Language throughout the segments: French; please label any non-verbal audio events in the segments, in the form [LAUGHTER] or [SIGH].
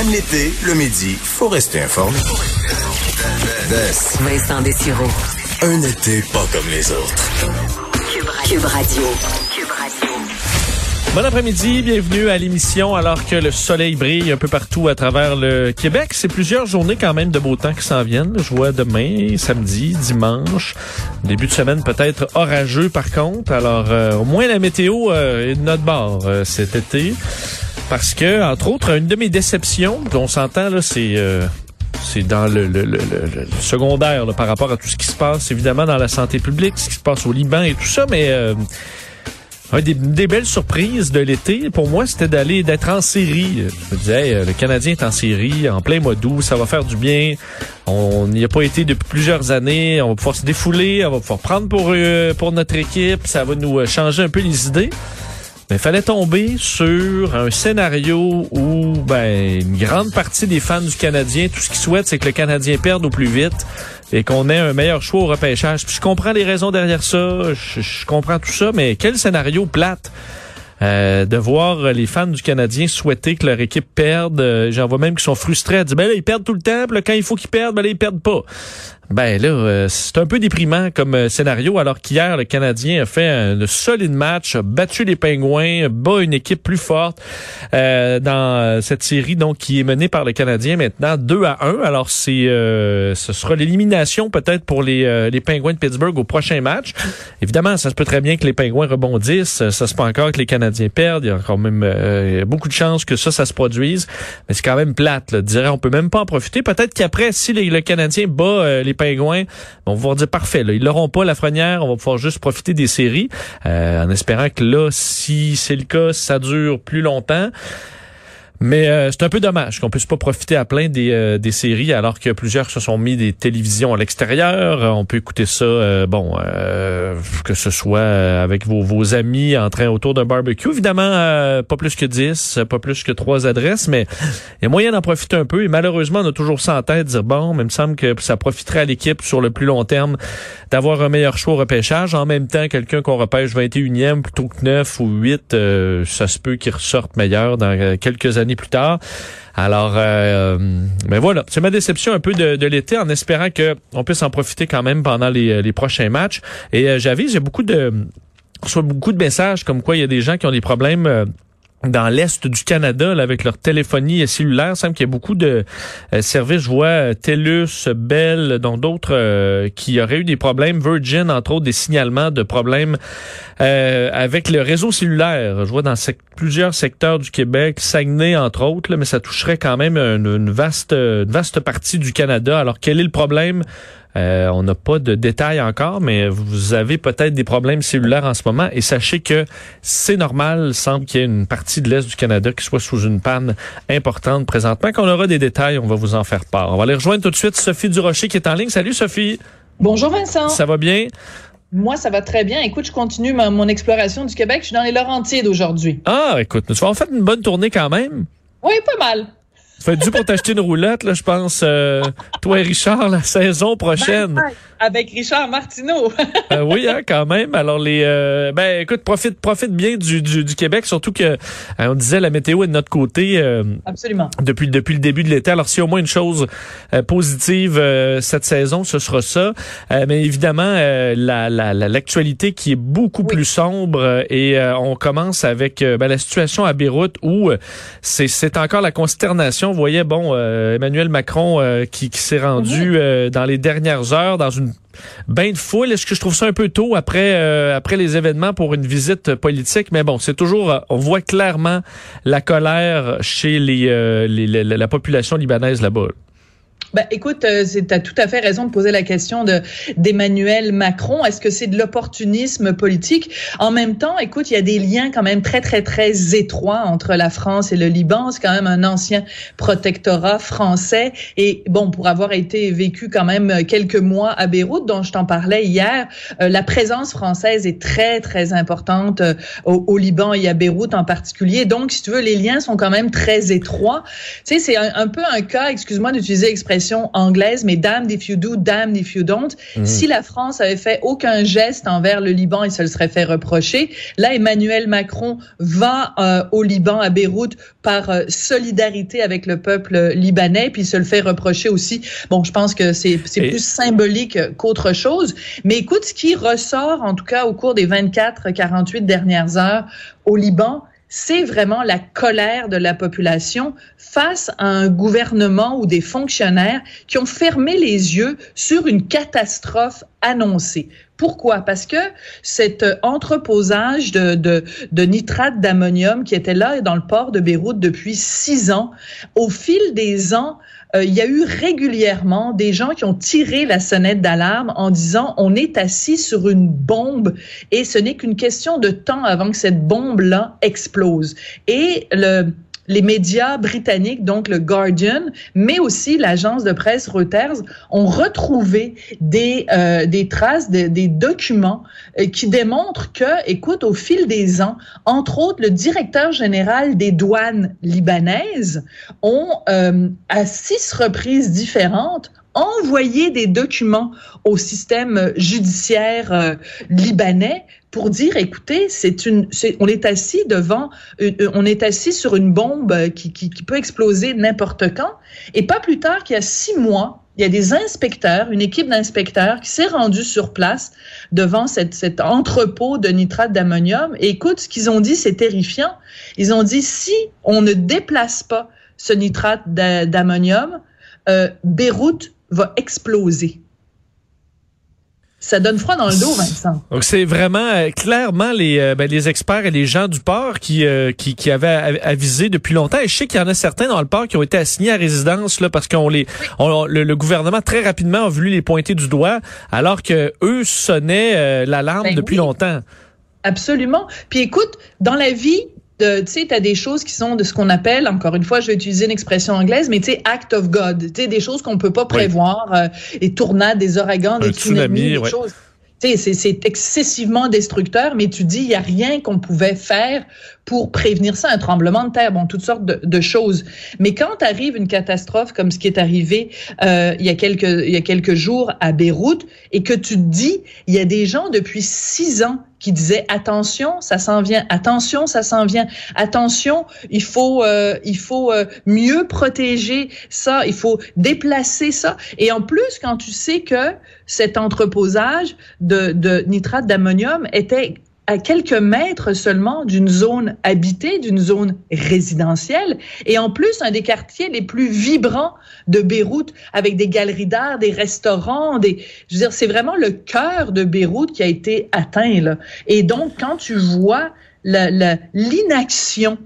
Même l'été, le midi, faut rester informé. Vincent Dessureau. Un été pas comme les autres. Cube Radio. Bon après-midi, bienvenue à l'émission alors que le soleil brille un peu partout à travers le Québec. C'est plusieurs journées quand même de beau temps qui s'en viennent. Je vois demain, samedi, dimanche, début de semaine peut-être orageux par contre. Alors euh, au moins la météo euh, est de notre bord euh, cet été. Parce que, entre autres, une de mes déceptions, on s'entend là, c'est c'est dans le, le, le, le secondaire là, par rapport à tout ce qui se passe, évidemment, dans la santé publique, ce qui se passe au Liban et tout ça, mais euh, des, des, belles surprises de l'été, pour moi, c'était d'aller d'être en série. Je me disais, le Canadien est en série, en plein mois d'août, ça va faire du bien. On n'y a pas été depuis plusieurs années, on va pouvoir se défouler, on va pouvoir prendre pour, euh, pour notre équipe, ça va nous changer un peu les idées. Mais fallait tomber sur un scénario où ben, une grande partie des fans du Canadien, tout ce qu'ils souhaitent, c'est que le Canadien perde au plus vite et qu'on ait un meilleur choix au repêchage. Puis je comprends les raisons derrière ça, je, comprends tout ça, mais quel scénario plate euh, de voir les fans du Canadien souhaiter que leur équipe perde. Euh, J'en vois même qui sont frustrés à dire, ben là, ils perdent tout le temps, puis quand il faut qu'ils perdent, ben là, ils perdent pas. Ben là, euh, c'est un peu déprimant comme euh, scénario, alors qu'hier, le Canadien a fait un, solide match, a battu les Pingouins, bat une équipe plus forte euh, dans cette série donc qui est menée par le Canadien maintenant 2 à 1. Alors c'est ce sera l'élimination peut-être pour les, les Pingouins de Pittsburgh au prochain match. Évidemment, ça se peut très bien que les Pingouins rebondissent, ça se peut encore que les Canadiens perdent, il y a quand même beaucoup de chances que ça, ça se produise, mais c'est quand même plate. Là. Dirais, on peut même pas en profiter. Peut-être qu'après, si les, le Canadien bat les Pingouins, on va dire parfait. Là, ils l'auront pas la frenière, on va pouvoir juste profiter des séries, euh, en espérant que là, si c'est le cas, ça dure plus longtemps. Mais euh, c'est un peu dommage qu'on puisse pas profiter à plein des, euh, des séries alors que plusieurs se sont mis des télévisions à l'extérieur. On peut écouter ça, euh, bon, que ce soit avec vos, vos amis en train autour d'un barbecue. Évidemment, pas plus que 10, pas plus que trois adresses, mais il y a moyen d'en profiter un peu. Et malheureusement, on a toujours ça en tête, dire bon, mais il me semble que ça profiterait à l'équipe sur le plus long terme d'avoir un meilleur choix au repêchage. En même temps, quelqu'un qu'on repêche 21e plutôt que 9 ou 8, ça se peut qu'il ressorte meilleur dans quelques années plus tard. Alors, euh, mais voilà, c'est ma déception un peu de, l'été, en espérant que on puisse en profiter quand même pendant les, les prochains matchs. Et euh, j'avise, j'ai beaucoup de, soit beaucoup de messages comme quoi il y a des gens qui ont des problèmes. Euh, dans l'est du Canada avec leur téléphonie cellulaire. Il semble qu'il y a beaucoup de euh, services. Je vois euh, TELUS, Bell, dont d'autres euh, qui auraient eu des problèmes. Virgin, entre autres, des signalements de problèmes avec le réseau cellulaire. Je vois dans plusieurs secteurs du Québec, Saguenay, entre autres, mais ça toucherait quand même une vaste partie du Canada. Alors, quel est le problème? Euh, on n'a pas de détails encore, mais vous avez peut-être des problèmes cellulaires en ce moment et sachez que c'est normal. Il semble qu'il y ait une partie de l'Est du Canada qui soit sous une panne importante présentement. Quand on aura des détails, on va vous en faire part. On va aller rejoindre tout de suite Sophie Durocher qui est en ligne. Salut Sophie. Bonjour Vincent. Ça va bien? Moi, ça va très bien. Écoute, je continue mon exploration du Québec. Je suis dans les Laurentides aujourd'hui. Ah, écoute, nous avons fait une bonne tournée quand même? Oui, pas mal. Ça fait dû pour t'acheter une roulotte, là, je pense. Euh, toi et Richard, la saison prochaine. Avec Richard Martineau. [LAUGHS] euh, oui, hein, quand même. Alors les, euh, ben écoute, profite, profite bien du, du, du Québec, surtout que euh, on disait la météo est de notre côté. Euh, Absolument. Depuis depuis le début de l'été. Alors s'il y a au moins une chose positive cette saison, ce sera ça. mais évidemment, la l'actualité la, qui est beaucoup plus sombre et on commence avec ben, la situation à Beyrouth où c'est c'est encore la consternation. Vous voyez, bon, Emmanuel Macron qui, qui s'est rendu mhm. dans les dernières heures dans une bain de foule. Est-ce que je trouve ça un peu tôt après euh, après les événements pour une visite politique? Mais bon, c'est toujours, euh, on voit clairement la colère chez les, euh, les la population libanaise là-bas. Ben, écoute, euh, tu as tout à fait raison de poser la question de d'Emmanuel Macron. Est-ce que c'est de l'opportunisme politique? En même temps, écoute, il y a des liens quand même très, très, très étroits entre la France et le Liban. C'est quand même un ancien protectorat français. Et bon, pour avoir été vécu quand même quelques mois à Beyrouth, dont je t'en parlais hier, euh, la présence française est très, très importante euh, au, au, Liban et à Beyrouth en particulier. Donc, si tu veux, les liens sont quand même très étroits. Tu sais, c'est un, un peu un cas, excuse-moi d'utiliser l'expression anglaise, mais damned if you do, damned if you don't. Mhm. Si la France avait fait aucun geste envers le Liban, il se le serait fait reprocher. Là, Emmanuel Macron va euh, au Liban, à Beyrouth, par euh, solidarité avec le peuple libanais, puis il se le fait reprocher aussi. Bon, je pense que c'est plus symbolique qu'autre chose. Mais écoute, ce qui ressort, en tout cas au cours des 24-48 dernières heures au Liban, c'est vraiment la colère de la population face à un gouvernement ou des fonctionnaires qui ont fermé les yeux sur une catastrophe annoncée. Pourquoi? Parce que cet entreposage de, de, de nitrate d'ammonium qui était là dans le port de Beyrouth depuis six ans, au fil des ans, euh, il y a eu régulièrement des gens qui ont tiré la sonnette d'alarme en disant on est assis sur une bombe et ce n'est qu'une question de temps avant que cette bombe-là explose. Et le les médias britanniques, donc le Guardian, mais aussi l'agence de presse Reuters, ont retrouvé des, euh, des traces, des documents euh, qui démontrent que, écoute, au fil des ans, entre autres, le directeur général des douanes libanaises ont, euh, à six reprises différentes, envoyé des documents au système judiciaire euh, libanais pour dire, écoutez, c'est une, on est assis devant, on est assis sur une bombe qui, peut exploser n'importe quand. Et pas plus tard qu'il y a six mois, il y a des inspecteurs, une équipe d'inspecteurs qui s'est rendue sur place devant cet entrepôt de nitrate d'ammonium. Et écoute, ce qu'ils ont dit, c'est terrifiant. Ils ont dit, si on ne déplace pas ce nitrate d'ammonium, euh, Beyrouth va exploser. Ça donne froid dans le dos, Vincent. Donc c'est vraiment euh, clairement les euh, ben, les experts et les gens du port qui euh, qui, qui, avaient avisé depuis longtemps. Et je sais qu'il y en a certains dans le port qui ont été assignés à résidence là parce qu'on les le, gouvernement très rapidement a voulu les pointer du doigt alors que eux sonnaient l'alarme ben depuis longtemps. Absolument. Puis écoute, dans la vie, tu sais, tu as des choses qui sont de ce qu'on appelle, encore une fois, je vais utiliser une expression anglaise, mais tu sais, act of God. Tu sais, des choses qu'on peut pas prévoir, euh, les tournades, des ouragans, des tsunamis, des choses. Tu sais, c'est excessivement destructeur, mais tu dis, il y a rien qu'on pouvait faire pour prévenir ça, un tremblement de terre, bon, toutes sortes de, de choses. Mais quand arrive une catastrophe comme ce qui est arrivé euh, il, y a quelques, il y a quelques jours à Beyrouth, et que tu te dis, il y a des gens depuis six ans qui disaient attention, ça s'en vient, attention, ça s'en vient, attention, il faut, euh, il faut euh, mieux protéger ça, il faut déplacer ça. Et en plus, quand tu sais que cet entreposage de, de nitrate d'ammonium était à quelques mètres seulement d'une zone habitée, d'une zone résidentielle, et en plus un des quartiers les plus vibrants de Beyrouth, avec des galeries d'art, des restaurants, des, je veux dire, c'est vraiment le cœur de Beyrouth qui a été atteint là. Et donc, quand tu vois l'inaction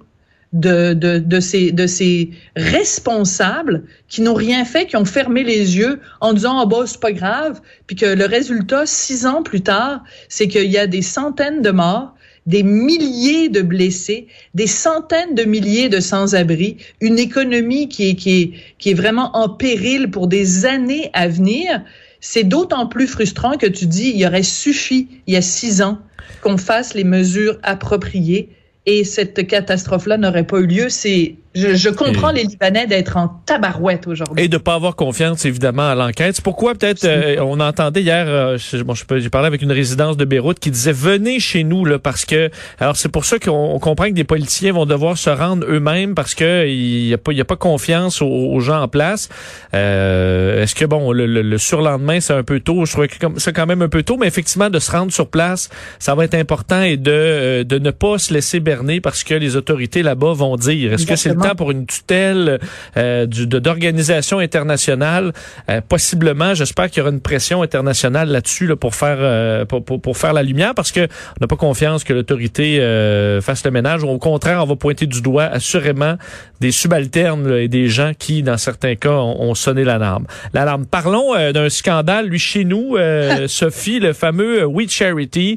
de, de, de, ces, de ces responsables qui n'ont rien fait, qui ont fermé les yeux en disant ah bah c'est pas grave, puis que le résultat six ans plus tard, c'est qu'il y a des centaines de morts, des milliers de blessés, des centaines de milliers de sans-abri, une économie qui est, qui est, qui est vraiment en péril pour des années à venir. C'est d'autant plus frustrant que tu dis, il aurait suffi, il y a six ans, qu'on fasse les mesures appropriées et cette catastrophe-là n'aurait pas eu lieu. C'est je, je comprends les Libanais d'être en tabarouette aujourd'hui. Et de pas avoir confiance, évidemment, à l'enquête. C'est pourquoi, peut-être, euh, on entendait hier, euh, bon, j'ai parlé avec une résidence de Beyrouth qui disait, venez chez nous, là, parce que, alors c'est pour ça qu'on comprend que des politiciens vont devoir se rendre eux-mêmes parce que il y a pas, y a pas confiance aux, gens en place. Euh, Est-ce que, bon, le, le, surlendemain, c'est un peu tôt. Je trouvais que c'est quand même un peu tôt, mais effectivement, de se rendre sur place, ça va être important et de, euh, de ne pas se laisser berner parce que les autorités là-bas vont dire. Est-ce que c'est le temps pour une tutelle euh, d'organisation internationale. Euh, possiblement, j'espère qu'il y aura une pression internationale là-dessus là, pour faire euh, pour, pour, pour, faire la lumière parce que on n'a pas confiance que l'autorité euh, fasse le ménage. Au contraire, on va pointer du doigt assurément des subalternes et des gens qui, dans certains cas, ont, ont sonné l'alarme. L'alarme. Parlons d'un scandale, lui, chez nous, [LAUGHS] Sophie, le fameux We Charity.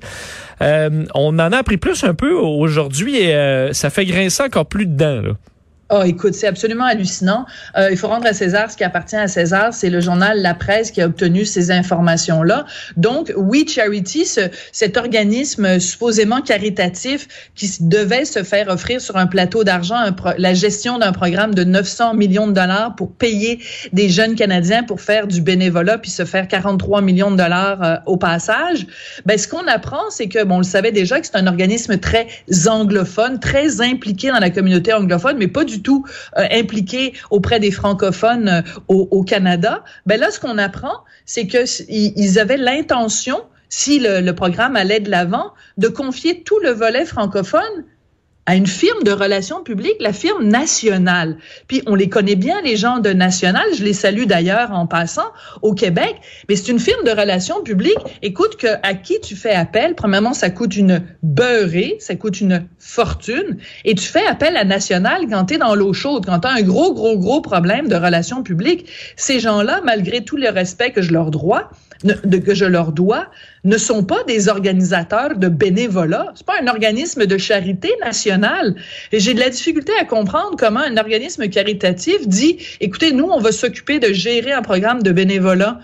on en a appris plus un peu aujourd'hui et ça fait grincer encore plus dedans. Là. Oh, écoute, c'est absolument hallucinant. Euh, il faut rendre à César ce qui appartient à César. C'est le journal La Presse qui a obtenu ces informations-là. Donc, We Charity, ce, cet organisme supposément caritatif qui devait se faire offrir sur un plateau d'argent la gestion d'un programme de 900 millions de dollars pour payer des jeunes Canadiens pour faire du bénévolat puis se faire 43 millions de dollars euh, au passage. Ben, ce qu'on apprend, c'est que, bon, on le savait déjà que c'est un organisme très anglophone, très impliqué dans la communauté anglophone, mais pas du tout euh, impliqués auprès des francophones euh, au, Canada. Ben là, ce qu'on apprend, c'est que ils avaient l'intention, si le programme allait de l'avant, de confier tout le volet francophone à une firme de relations publiques, la firme nationale. Puis on les connaît bien, les gens de National, je les salue d'ailleurs en passant au Québec, mais c'est une firme de relations publiques. Écoute, que, à qui tu fais appel? Premièrement, ça coûte une beurrée, ça coûte une fortune, et tu fais appel à National quand tu es dans l'eau chaude, quand tu as un gros, gros, gros problème de relations publiques. Ces gens-là, malgré tout le respect que je leur dois, de, que je leur dois, ne sont pas des organisateurs de bénévolat. C'est pas un organisme de charité nationale. Et j'ai de la difficulté à comprendre comment un organisme caritatif dit, écoutez, nous, on va s'occuper de gérer un programme de bénévolat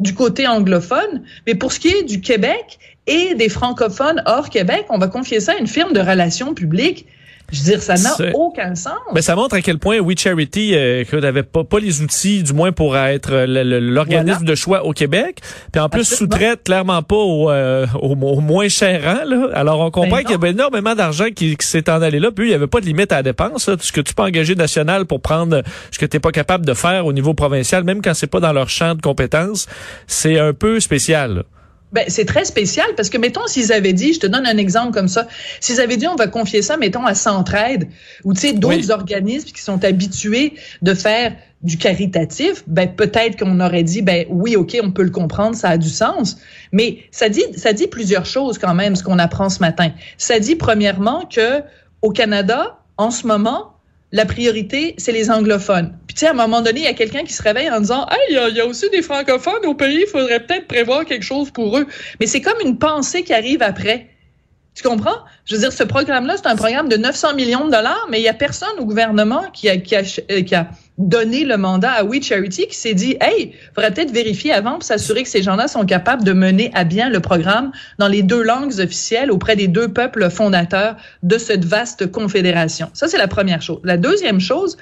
du côté anglophone, mais pour ce qui est du Québec et des francophones hors Québec, on va confier ça à une firme de relations publiques. Je veux dire, ça n'a aucun sens. Mais ça montre à quel point We Charity euh, n'avait pas, pas les outils, du moins pour être l'organisme de choix au Québec. Puis en plus, sous-traite clairement pas au, euh, au, moins cher rang. Là. Alors on comprend ben qu'il y avait énormément d'argent qui, s'est en allé là. Puis il y avait pas de limite à la dépense. Là. Ce que tu peux engager national pour prendre ce que tu n'es pas capable de faire au niveau provincial, même quand c'est pas dans leur champ de compétences, c'est un peu spécial. Ben, c'est très spécial parce que, mettons, s'ils avaient dit, je te donne un exemple comme ça, s'ils avaient dit, on va confier ça, mettons, à Centraide ou, tu sais, d'autres organismes qui sont habitués de faire du caritatif, ben, peut-être qu'on aurait dit, ben, oui, OK, on peut le comprendre, ça a du sens. Mais ça dit, ça dit plusieurs choses quand même, ce qu'on apprend ce matin. Ça dit, premièrement, que au Canada, en ce moment, la priorité, c'est les anglophones. Puis tu sais, à un moment donné, il y a quelqu'un qui se réveille en disant, hey, il y, a aussi des francophones au pays, il faudrait peut-être prévoir quelque chose pour eux. Mais c'est comme une pensée qui arrive après. Tu comprends? Je veux dire, ce programme-là, c'est un programme de 900 millions de dollars, mais il y a personne au gouvernement qui a, qui a, euh, qui a donné le mandat à We Charity qui s'est dit, hey, faudrait peut-être vérifier avant pour s'assurer que ces gens-là sont capables de mener à bien le programme dans les deux langues officielles auprès des deux peuples fondateurs de cette vaste confédération. Ça, c'est la première chose. La deuxième chose,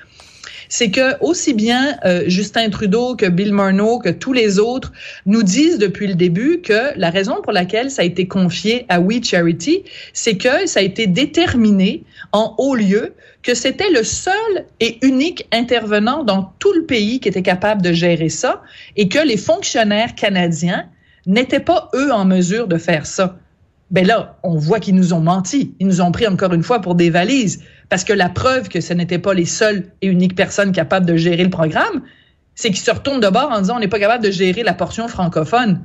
c'est que aussi bien euh, Justin Trudeau que Bill Murno que tous les autres nous disent depuis le début que la raison pour laquelle ça a été confié à We Charity, c'est que ça a été déterminé en haut lieu que c'était le seul et unique intervenant dans tout le pays qui était capable de gérer ça et que les fonctionnaires canadiens n'étaient pas eux en mesure de faire ça. Ben là, on voit qu'ils nous ont menti. Ils nous ont pris encore une fois pour des valises. Parce que la preuve que ce n'était pas les seules et uniques personnes capables de gérer le programme, c'est qu'ils se retournent de bord en disant on n'est pas capable de gérer la portion francophone.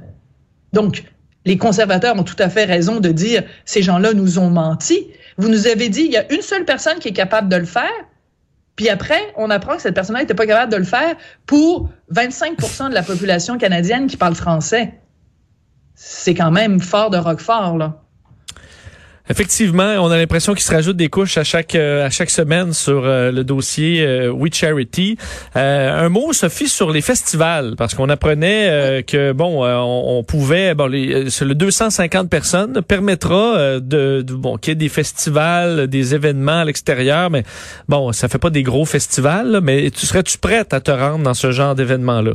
Donc, les conservateurs ont tout à fait raison de dire ces gens-là nous ont menti. Vous nous avez dit il y a une seule personne qui est capable de le faire. Puis après, on apprend que cette personne-là n'était pas capable de le faire pour 25% de la population canadienne qui parle français. C'est quand même fort de Roquefort, là. Effectivement, on a l'impression qu'il se rajoute des couches à chaque euh, à chaque semaine sur euh, le dossier euh, We Charity. un mot, Sophie, sur les festivals, parce qu'on apprenait que bon, on, pouvait bon, les, le 250 personnes permettra de, bon qu'il y ait des festivals, des événements à l'extérieur, mais bon, ça fait pas des gros festivals, mais tu serais-tu prête à te rendre dans ce genre d'événement là?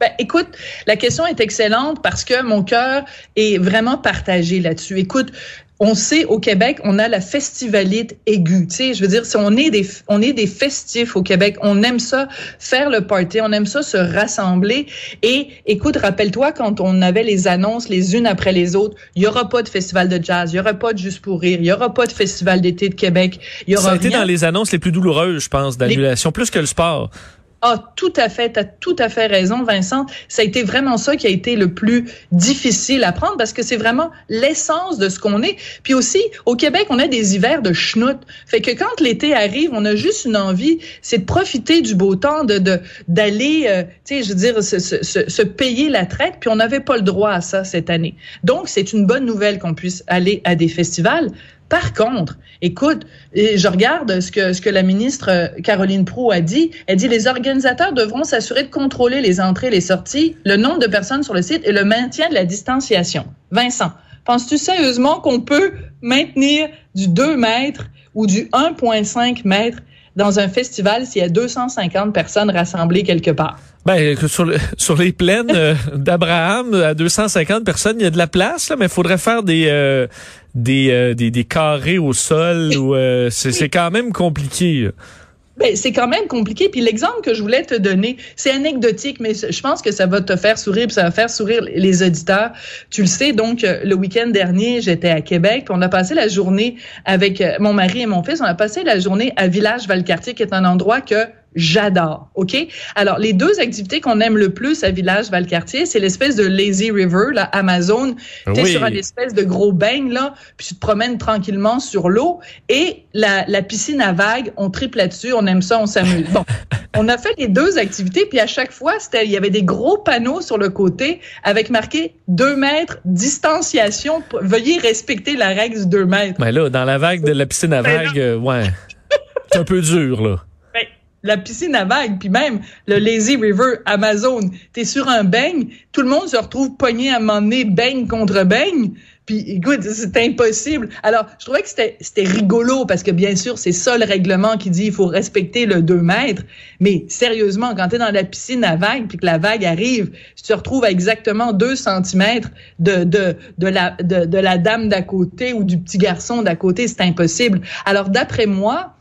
Ben, écoute, la question est excellente parce que mon cœur est vraiment partagé là-dessus. Écoute, on sait au Québec, on a la festivalite aiguë. Tu sais, je veux dire, si on est des, on est des festifs au Québec, on aime ça faire le party, on aime ça se rassembler. Et écoute, rappelle-toi quand on avait les annonces les unes après les autres, il y aura pas de festival de jazz, il y aura pas de juste pour rire, il y aura pas de festival d'été de Québec. Il y aura ça a été dans les annonces les plus douloureuses, je pense, d'annulation, plus que le sport. Ah, tout à fait, tu as tout à fait raison, Vincent. Ça a été vraiment ça qui a été le plus difficile à prendre parce que c'est vraiment l'essence de ce qu'on est. Puis aussi, au Québec, on a des hivers de schnout. Fait que quand l'été arrive, on a juste une envie, c'est de profiter du beau temps, de d'aller, euh, tu sais, je veux dire, se, se, se, payer la traite. Puis on n'avait pas le droit à ça cette année. Donc, c'est une bonne nouvelle qu'on puisse aller à des festivals. Par contre, écoute, je regarde ce que, ce que la ministre euh, Caroline Proux a dit. Elle dit les organisateurs devront s'assurer de contrôler les entrées et les sorties, le nombre de personnes sur le site et le maintien de la distanciation. Vincent, penses-tu sérieusement qu'on peut maintenir du 2 mètres ou du 1,5 mètres dans un festival s'il y a 250 personnes rassemblées quelque part? Ben, sur, [LAUGHS] sur les plaines euh, d'Abraham, à 250 personnes, il y a de la place, là, mais il faudrait faire des, euh, des, euh, des, des, carrés au sol. ou c'est quand même compliqué. Ben, c'est quand même compliqué. Puis l'exemple que je voulais te donner, c'est anecdotique, mais je pense que ça va te faire sourire, puis ça va faire sourire les auditeurs. Tu le sais, donc le week-end dernier, j'étais à Québec, puis on a passé la journée avec mon mari et mon fils. On a passé la journée à Village Valcartier, qui est un endroit que j'adore. OK? Alors, les deux activités qu'on aime le plus à Village Valcartier, c'est l'espèce de lazy river, là, Amazon. Tu es sur une espèce de gros beigne, là, puis tu te promènes tranquillement sur l'eau. Et la, la piscine à vagues, on triple là-dessus, on aime ça, on s'amuse. Bon, [LAUGHS] on a fait les deux activités, puis à chaque fois, il y avait des gros panneaux sur le côté avec marqué 2 mètres, distanciation, veuillez respecter la règle du 2 mètres. Mais là, dans la vague de la piscine à vagues, euh, ouais, c'est un peu dur, là la piscine à vagues, puis même le Lazy River Amazon. T'es sur un beigne, tout le monde se retrouve pogné à un moment donné, beigne contre beigne. Puis écoute, c'est impossible. Alors, je trouvais que c'était rigolo parce que bien sûr, c'est ça le règlement qui dit il faut respecter le 2 mètres. Mais sérieusement, quand tu es dans la piscine à vagues puis que la vague arrive, tu te retrouves à exactement 2 centimètres de, de, de, la, de, de la dame d'à côté ou du petit garçon d'à côté, c'est impossible. Alors, d'après moi,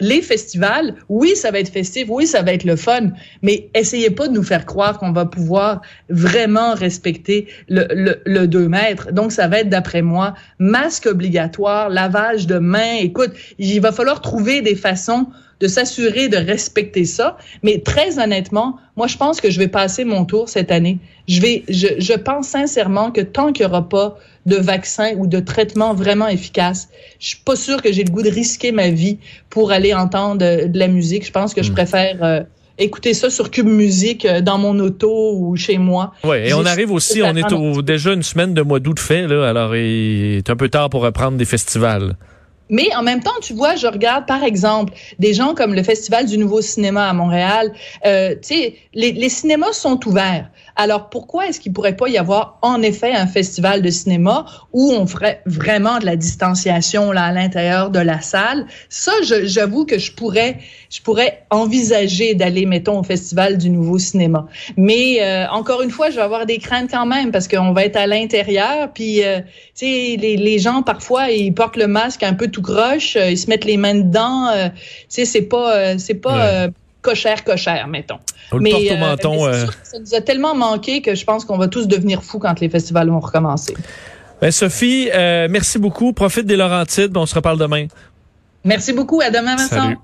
les festivals, oui, ça va être festif, oui, ça va être le fun, mais essayez pas de nous faire croire qu'on va pouvoir vraiment respecter le, le, le 2 mètres. Donc, ça va être, d'après moi, masque obligatoire, lavage de mains. Écoute, il va falloir trouver des façons de s'assurer de respecter ça. Mais très honnêtement, moi, je pense que je vais passer mon tour cette année. Je vais, je, je pense sincèrement que tant qu'il n'y aura pas de vaccin ou de traitement vraiment efficace, je suis pas sûre que j'ai le goût de risquer ma vie pour aller entendre de, la musique. Je pense que je hmm. préfère euh, écouter ça sur Cube Musique euh, dans mon auto ou chez moi. Oui, et on arrive aussi, on est au, déjà une semaine de mois d'août fait, là, alors il est un peu tard pour reprendre des festivals. Mais en même temps, tu vois, je regarde par exemple des gens comme le Festival du Nouveau Cinéma à Montréal. Euh, tu sais, les, les cinémas sont ouverts. Alors pourquoi est-ce qu'il pourrait pas y avoir en effet un festival de cinéma où on ferait vraiment de la distanciation là à l'intérieur de la salle? Ça, j'avoue que je pourrais, je pourrais envisager d'aller, mettons, au festival du Nouveau Cinéma. Mais euh, encore une fois, je vais avoir des craintes quand même parce qu'on va être à l'intérieur, puis euh, tu sais, les, les gens parfois ils portent le masque un peu tout croche, euh, ils se mettent les mains dedans. tu sais, c'est pas, c'est pas cochère, cochère, mettons. mais, euh, menton, euh. ça nous a tellement manqué que je pense qu'on va tous devenir fous quand les festivals vont recommencer. Ben, Sophie, euh, merci beaucoup. Profite des Laurentides. On se reparle demain. Merci beaucoup. À demain, Vincent. Salut.